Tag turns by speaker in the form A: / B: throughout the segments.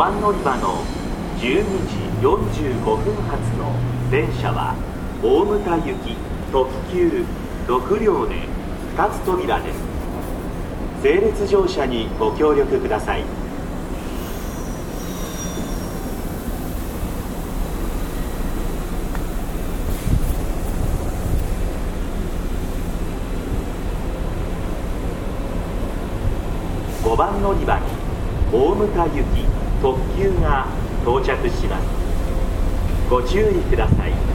A: 番乗り場の12時45分発の電車は大牟田行き特急6両で2つ扉です。整列乗車にご協力ください。5番乗り場に大牟田行き特急が到着します。ご注意ください。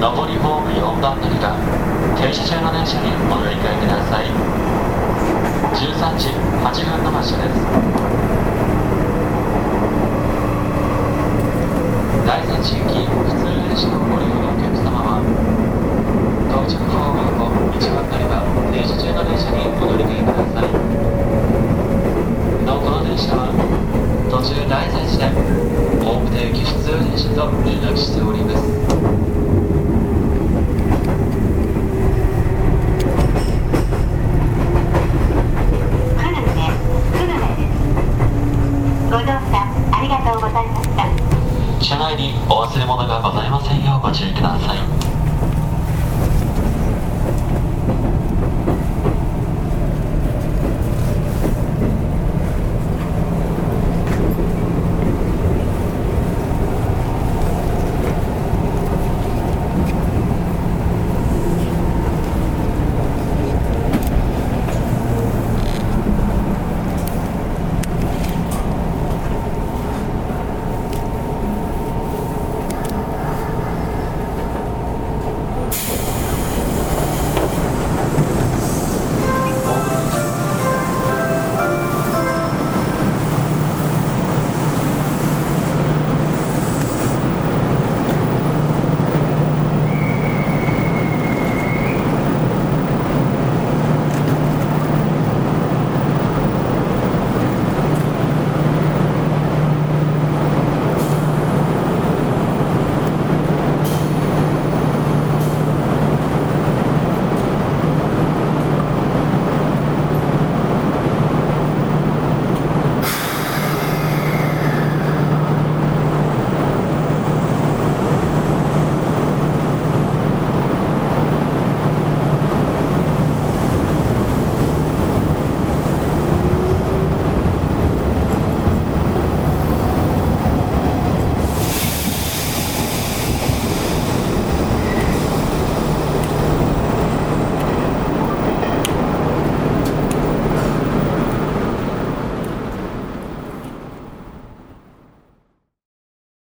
B: 上りホーム4番乗りが停車中の電車にお乗り換えください。13時8分の発車です。第3地域普通電車のご利用のお客様は到着ホーム横1番乗り場停車中の電車にお乗り換えください。なおこの電車は途中大善寺で大牟田行き普通電車と連絡しております。